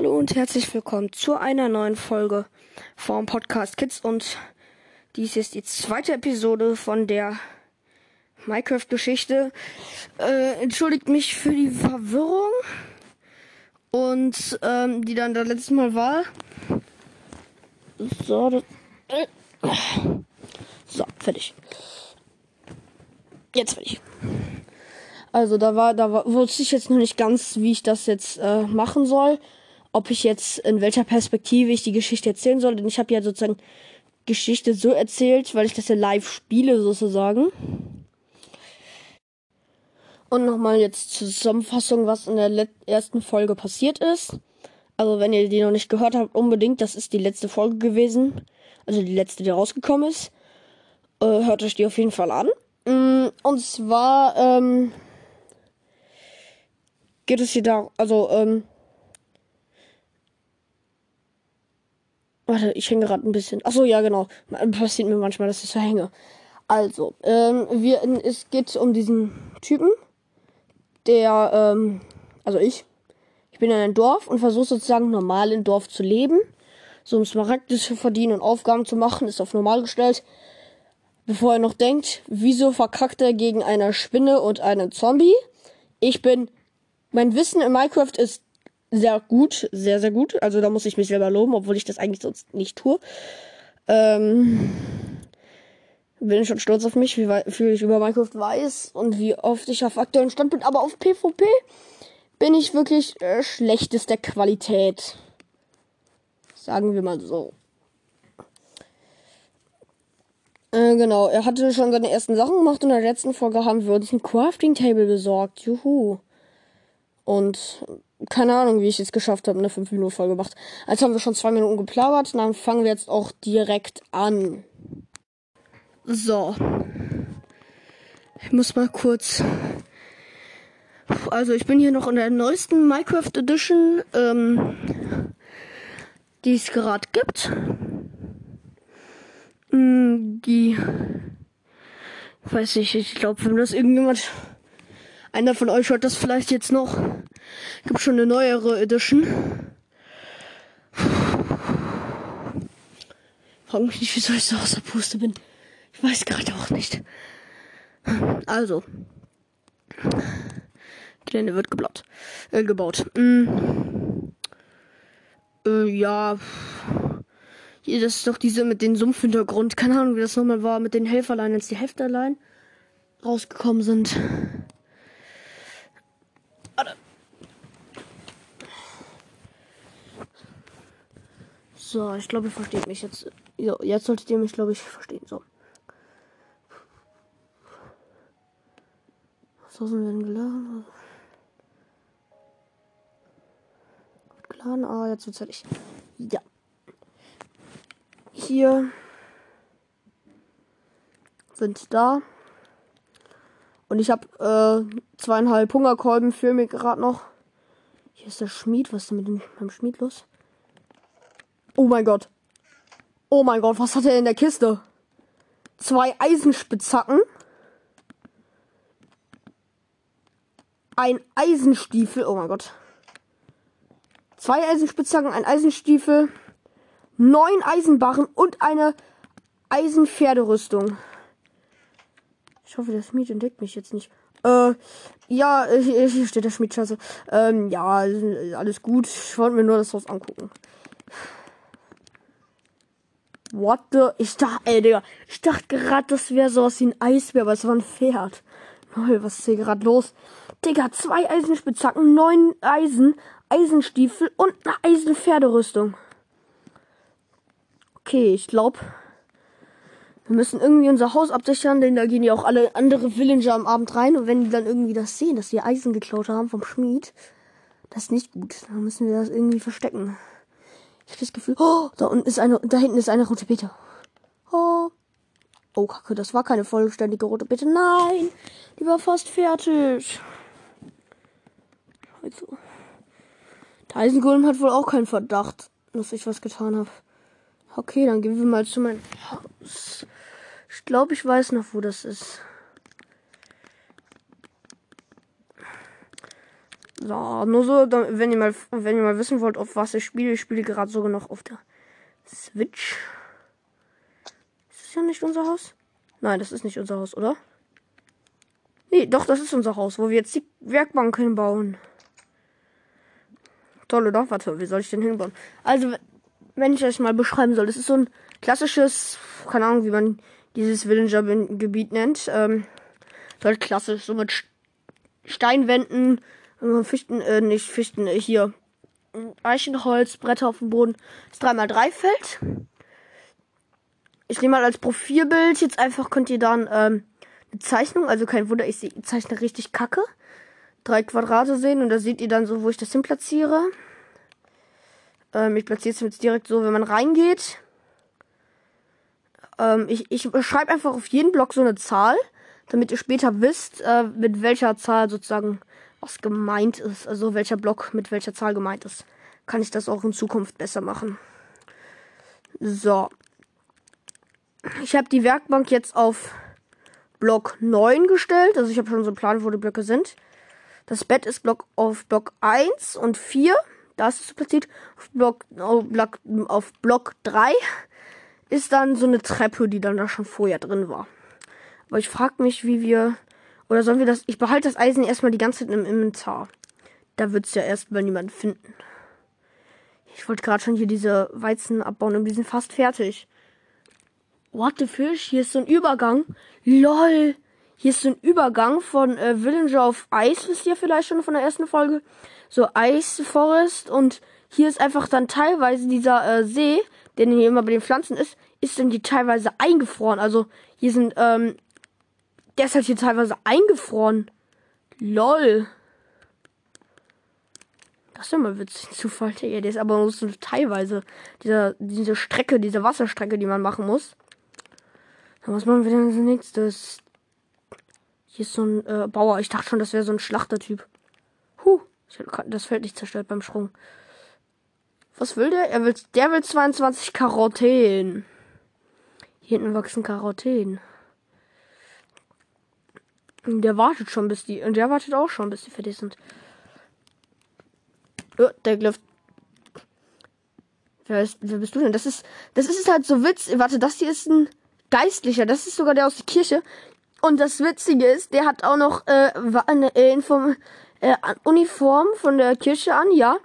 Hallo und herzlich willkommen zu einer neuen Folge vom Podcast Kids und dies ist die zweite Episode von der Minecraft-Geschichte. Äh, entschuldigt mich für die Verwirrung und ähm, die dann das letzte Mal war. So, das, äh, so, fertig. Jetzt fertig. Also da war, da war, wusste ich jetzt noch nicht ganz, wie ich das jetzt äh, machen soll. Ob ich jetzt in welcher Perspektive ich die Geschichte erzählen soll. Denn ich habe ja sozusagen Geschichte so erzählt, weil ich das ja live spiele sozusagen. Und nochmal jetzt zur Zusammenfassung, was in der ersten Folge passiert ist. Also wenn ihr die noch nicht gehört habt, unbedingt, das ist die letzte Folge gewesen. Also die letzte, die rausgekommen ist. Äh, hört euch die auf jeden Fall an. Mm, und zwar ähm, geht es hier da, also ähm, Warte, ich hänge gerade ein bisschen. Achso, ja, genau. Passiert mir manchmal, dass ich so hänge. Also, ähm, wir, es geht um diesen Typen, der, ähm, also ich, ich bin in einem Dorf und versuche sozusagen normal im Dorf zu leben. So um Smaragde zu verdienen und Aufgaben zu machen, ist auf normal gestellt. Bevor er noch denkt, wieso verkackt er gegen eine Spinne und einen Zombie? Ich bin, mein Wissen in Minecraft ist sehr gut, sehr, sehr gut. Also da muss ich mich selber loben, obwohl ich das eigentlich sonst nicht tue. Ähm, bin schon stolz auf mich, wie viel ich über Minecraft weiß und wie oft ich auf aktuellen Stand bin. Aber auf PvP bin ich wirklich äh, schlechtester Qualität. Sagen wir mal so. Äh, genau, er hatte schon seine ersten Sachen gemacht und in der letzten Folge haben wir uns ein Crafting Table besorgt. Juhu. Und keine Ahnung, wie ich es geschafft habe, eine 5-Minuten-Folge gemacht. Als haben wir schon zwei Minuten geplaudert, dann fangen wir jetzt auch direkt an. So. Ich muss mal kurz. Also ich bin hier noch in der neuesten Minecraft Edition, ähm, die es gerade gibt. Hm, die. Weiß ich, ich glaube, wenn das irgendjemand einer von euch hört das vielleicht jetzt noch. Gibt schon eine neuere Edition. Frag mich nicht, wieso ich so aus der Puste bin. Ich weiß gerade auch nicht. Also. Gelände wird gebaut. Äh, gebaut. Mm. Äh, ja. Hier, das ist doch diese mit dem Sumpfhintergrund. Keine Ahnung, wie das nochmal war mit den Helferlein, als die Helferlein rausgekommen sind. So, ich glaube, ihr versteht mich jetzt. So, jetzt solltet ihr mich, glaube ich, verstehen. So. Ressourcen werden geladen. Geladen, ah, jetzt wird's fertig. Ja. Hier sind da. Und ich habe äh, zweieinhalb Hungerkolben für mir gerade noch. Hier ist der Schmied. Was ist denn mit dem, meinem Schmied los? Oh mein Gott. Oh mein Gott, was hat er in der Kiste? Zwei Eisenspitzhacken. Ein Eisenstiefel. Oh mein Gott. Zwei Eisenspitzhacken, ein Eisenstiefel. Neun Eisenbarren und eine Eisenpferderüstung. Ich hoffe, der Schmied entdeckt mich jetzt nicht. Äh, ja, hier steht der Schmied, scheiße. Ähm, ja, alles gut. Ich wollte mir nur das Haus angucken. What the? Ich dachte, ey, Digga, ich dachte gerade, das wäre sowas wie ein Eisbär, aber es war ein Pferd. Lol, was ist hier gerade los? Digga, zwei Eisenspitzhacken, neun Eisen, Eisenstiefel und eine Eisenpferderüstung. Okay, ich glaube, wir müssen irgendwie unser Haus absichern, denn da gehen ja auch alle andere Villager am Abend rein. Und wenn die dann irgendwie das sehen, dass wir Eisen geklaut haben vom Schmied, das ist nicht gut. Dann müssen wir das irgendwie verstecken. Ich habe das Gefühl, oh, da unten ist eine, da hinten ist eine rote Beete. Oh. Oh, Kacke, das war keine vollständige rote Beete. Nein, die war fast fertig. Also. Der Eisengolem hat wohl auch keinen Verdacht, dass ich was getan habe. Okay, dann gehen wir mal zu meinem Haus. Ich glaube, ich weiß noch, wo das ist. So, nur so, wenn ihr mal, wenn ihr mal wissen wollt, auf was ich spiele, ich spiele gerade sogar noch auf der Switch. Ist das ja nicht unser Haus? Nein, das ist nicht unser Haus, oder? Nee, doch, das ist unser Haus, wo wir jetzt die Werkbank hinbauen. Toll, oder? Warte, wie soll ich den hinbauen? Also, wenn ich das mal beschreiben soll, das ist so ein klassisches, keine Ahnung, wie man dieses Villager-Gebiet nennt. Ähm, halt klassisch, so mit Steinwänden, Fichten, äh, nicht Fichten, äh, hier Eichenholz, Bretter auf dem Boden. Das 3x3 Feld. Ich nehme mal als Profilbild jetzt einfach, könnt ihr dann ähm, eine Zeichnung, also kein Wunder, ich zeichne richtig kacke. Drei Quadrate sehen und da seht ihr dann so, wo ich das hin platziere. Ähm, ich platziere es jetzt direkt so, wenn man reingeht. Ähm, ich ich schreibe einfach auf jeden Block so eine Zahl, damit ihr später wisst, äh, mit welcher Zahl sozusagen was gemeint ist. Also welcher Block mit welcher Zahl gemeint ist. Kann ich das auch in Zukunft besser machen. So. Ich habe die Werkbank jetzt auf Block 9 gestellt. Also ich habe schon so einen Plan, wo die Blöcke sind. Das Bett ist Block auf Block 1 und 4. Da ist es platziert. Auf Block, auf Block, auf Block 3 ist dann so eine Treppe, die dann da schon vorher drin war. Aber ich frage mich, wie wir. Oder sollen wir das. Ich behalte das Eisen erstmal die ganze Zeit im Inventar. Da wird es ja erstmal niemand finden. Ich wollte gerade schon hier diese Weizen abbauen und die sind fast fertig. What the fish? Hier ist so ein Übergang. LOL. Hier ist so ein Übergang von äh, Villager auf Eis, wisst ihr vielleicht schon von der ersten Folge. So Ice Forest und hier ist einfach dann teilweise dieser äh, See, der hier immer bei den Pflanzen ist, ist dann hier teilweise eingefroren. Also hier sind, ähm, der ist halt hier teilweise eingefroren. LOL. Das ist immer witzig Zufall. Ja, der ist aber nur so teilweise. Dieser, diese Strecke, diese Wasserstrecke, die man machen muss. Dann was machen wir denn als nächstes? Hier ist so ein äh, Bauer. Ich dachte schon, das wäre so ein Schlachtertyp. Huh. Das Feld nicht zerstört beim Sprung. Was will der? Er will, der will 22 Karotten. Hier hinten wachsen Karotten. Der wartet schon, bis die. Und der wartet auch schon, bis die fertig sind. Oh, der Glyph. Wer, ist, wer bist du denn? Das ist. Das ist halt so Witz. Warte, das hier ist ein Geistlicher. Das ist sogar der aus der Kirche. Und das Witzige ist, der hat auch noch äh, eine äh, Inform äh, Uniform von der Kirche an, ja.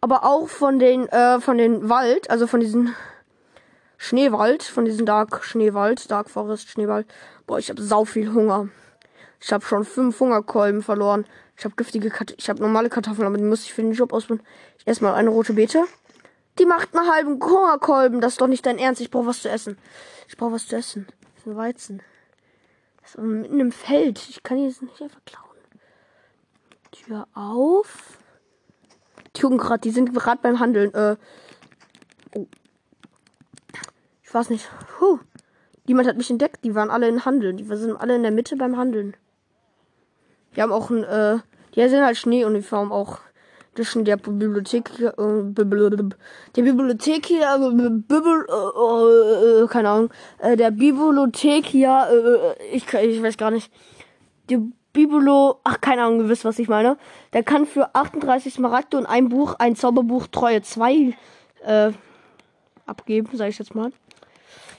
Aber auch von den, äh, von den Wald, also von diesen Schneewald, von diesem Dark Schneewald, Dark Forest Schneewald. Boah, ich habe sau viel Hunger. Ich habe schon fünf Hungerkolben verloren. Ich habe giftige Kartoffeln, ich habe normale Kartoffeln, aber die muss ich für den Job ausbauen. Ich esse mal eine rote Beete. Die macht einen halben Hungerkolben. Das ist doch nicht dein Ernst. Ich brauche was zu essen. Ich brauche was zu essen. Das ist ein Weizen. Das ist mitten im Feld. Ich kann jetzt nicht einfach klauen. Tür auf. Die gerade, die sind gerade beim Handeln. Äh. Oh. Ich weiß nicht. Puh. Jemand hat mich entdeckt. Die waren alle in Handeln. Die sind alle in der Mitte beim Handeln. Die haben auch ein, äh, die sind halt Schneeuniform auch zwischen der Bibliothek, äh, der Bibliothek hier, äh, Bibel, äh, äh, keine Ahnung, äh, der Bibliothek hier, äh, ich, ich weiß gar nicht, die Bibelo, ach keine Ahnung, ihr wisst, was ich meine. Der kann für 38 Smaragde und ein Buch, ein Zauberbuch Treue 2 äh, abgeben, sage ich jetzt mal.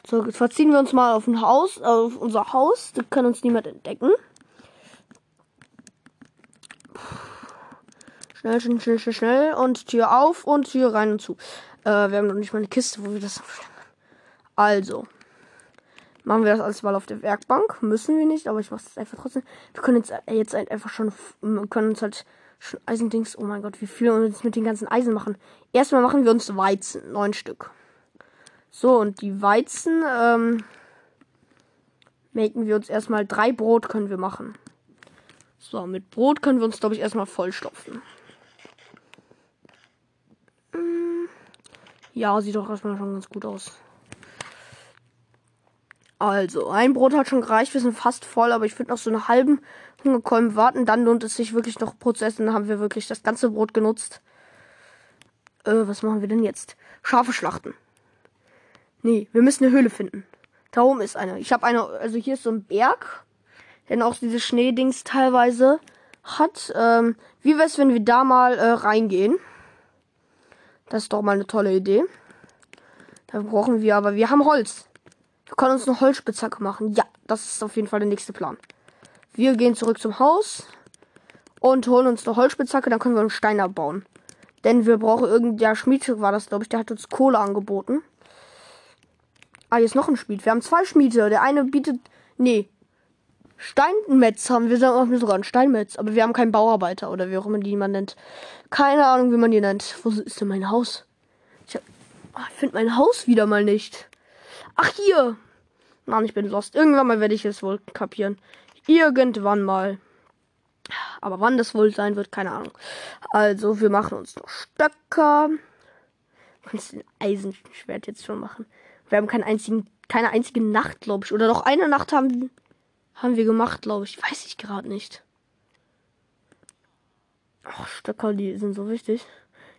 So, jetzt verziehen wir uns mal auf ein Haus, auf unser Haus. Da kann uns niemand entdecken. Schnell, schnell, schnell, schnell, schnell. Und Tür auf und Tür rein und zu. Äh, wir haben noch nicht mal eine Kiste, wo wir das. Also. Machen wir das alles mal auf der Werkbank. Müssen wir nicht, aber ich mache es einfach trotzdem. Wir können jetzt, äh, jetzt halt einfach schon, können uns halt schon Eisendings, oh mein Gott, wie viel wir uns mit den ganzen Eisen machen. Erstmal machen wir uns Weizen, neun Stück. So, und die Weizen, ähm, machen wir uns erstmal drei Brot können wir machen. So, mit Brot können wir uns, glaube ich, erstmal vollstopfen. Ja, sieht doch erstmal schon ganz gut aus. Also, ein Brot hat schon gereicht. Wir sind fast voll, aber ich würde noch so einen halben Hungerkolben warten. Dann lohnt es sich wirklich noch Brot zu essen. Dann haben wir wirklich das ganze Brot genutzt. Äh, was machen wir denn jetzt? Schafe schlachten. Nee, wir müssen eine Höhle finden. Da oben ist eine. Ich habe eine, also hier ist so ein Berg. Denn auch diese Schneedings teilweise. hat. Ähm, wie wär's, wenn wir da mal äh, reingehen? Das ist doch mal eine tolle Idee. Da brauchen wir aber, wir haben Holz. Wir können uns eine Holzspitzhacke machen. Ja, das ist auf jeden Fall der nächste Plan. Wir gehen zurück zum Haus und holen uns eine Holzspitzhacke, dann können wir einen Stein abbauen. Denn wir brauchen irgendein, der Schmied war das, glaube ich, der hat uns Kohle angeboten. Ah, hier ist noch ein Schmied. Wir haben zwei Schmiede. Der eine bietet, nee, Steinmetz haben wir sogar einen Steinmetz, aber wir haben keinen Bauarbeiter oder wie auch immer die man nennt. Keine Ahnung, wie man die nennt. Wo ist denn mein Haus? Ich, oh, ich finde mein Haus wieder mal nicht. Ach, hier. Mann, ich bin lost. Irgendwann mal werde ich es wohl kapieren. Irgendwann mal. Aber wann das wohl sein wird, keine Ahnung. Also, wir machen uns noch Stöcker. Kannst den Eisenschwert jetzt schon machen. Wir haben keinen einzigen, keine einzige Nacht, glaube ich. Oder doch eine Nacht haben, haben wir gemacht, glaube ich. Weiß ich gerade nicht. Ach, Stöcker, die sind so wichtig.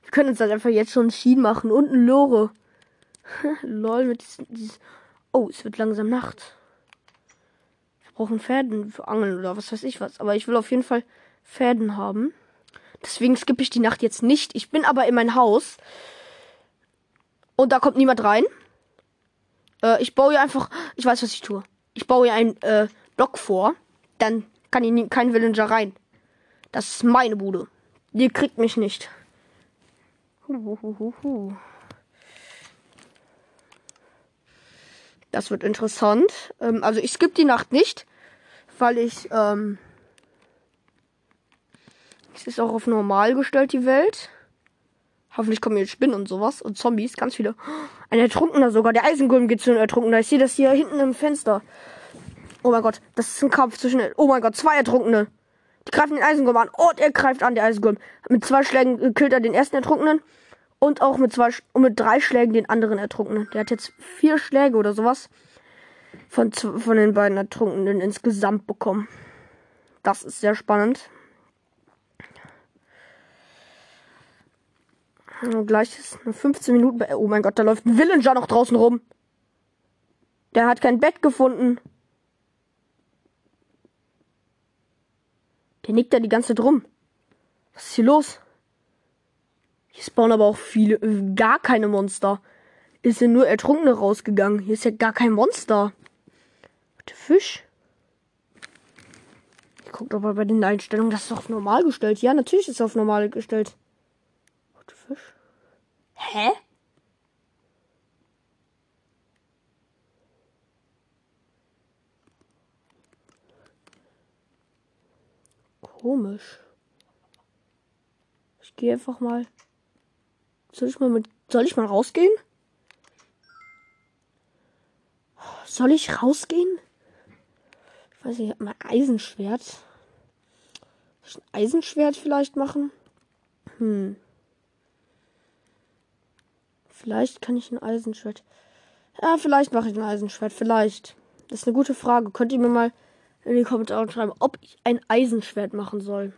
Wir können uns halt einfach jetzt schon Schienen machen und ein Lore. Lol, mit diesem, dieses. Oh, es wird langsam Nacht. Wir brauchen Pferden für Angeln oder was weiß ich was. Aber ich will auf jeden Fall Pferden haben. Deswegen skippe ich die Nacht jetzt nicht. Ich bin aber in mein Haus. Und da kommt niemand rein. Äh, ich baue hier einfach. Ich weiß, was ich tue. Ich baue hier einen äh, Block vor. Dann kann hier kein Villager rein. Das ist meine Bude. Ihr kriegt mich nicht. Das wird interessant. Ähm, also ich skippe die Nacht nicht, weil ich ähm, es ist auch auf normal gestellt die Welt. Hoffentlich kommen jetzt Spinnen und sowas und Zombies, ganz viele. Ein Ertrunkener sogar. Der Eisengolem geht zu einem Ertrunkener. Ich sehe das hier hinten im Fenster. Oh mein Gott, das ist ein Kampf zwischen. Oh mein Gott, zwei Ertrunkene. Die greifen den Eisengolem an. Oh, er greift an, der Eisengolem. Mit zwei Schlägen killt er den ersten Ertrunkenen. Und auch mit zwei und mit drei Schlägen den anderen Ertrunkenen. Der hat jetzt vier Schläge oder sowas von, von den beiden Ertrunkenen insgesamt bekommen. Das ist sehr spannend. Gleich ist 15 Minuten. Oh mein Gott, da läuft ein Villager noch draußen rum. Der hat kein Bett gefunden. Der nickt da die ganze Zeit rum. Was ist hier los? Hier spawnen aber auch viele, äh, gar keine Monster. Ist ja nur Ertrunkene rausgegangen. Hier ist ja gar kein Monster. Der Fisch. Ich guck doch mal bei den Einstellungen, das ist auf normal gestellt. Ja, natürlich ist es auf normal gestellt. Der Fisch. Hä? Komisch. Ich gehe einfach mal. Soll ich mal mit. Soll ich mal rausgehen? Soll ich rausgehen? Ich weiß nicht, ich habe mal Eisenschwert. Soll ich ein Eisenschwert vielleicht machen? Hm. Vielleicht kann ich ein Eisenschwert. Ja, vielleicht mache ich ein Eisenschwert. Vielleicht. Das ist eine gute Frage. Könnt ihr mir mal in die Kommentare schreiben, ob ich ein Eisenschwert machen soll.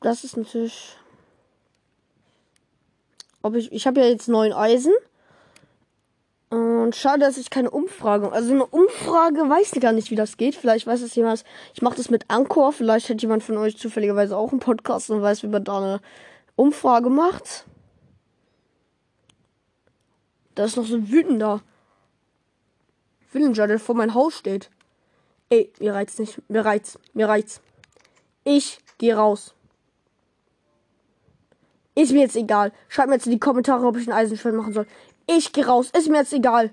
Das ist natürlich ob ich, ich habe ja jetzt neun Eisen. Und schade, dass ich keine Umfrage. Also eine Umfrage weiß ich gar nicht, wie das geht. Vielleicht weiß es jemand. Ich mache das mit Anchor. Vielleicht hat jemand von euch zufälligerweise auch einen Podcast und weiß, wie man da eine Umfrage macht. Da ist noch so ein wütender Villager, der vor mein Haus steht. Ey, mir reizt nicht. Mir reizt. Mir reizt. Ich gehe raus. Ist mir jetzt egal. Schreibt mir jetzt in die Kommentare, ob ich ein Eisenschwert machen soll. Ich gehe raus. Ist mir jetzt egal.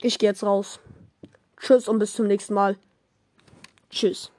Ich gehe jetzt raus. Tschüss und bis zum nächsten Mal. Tschüss.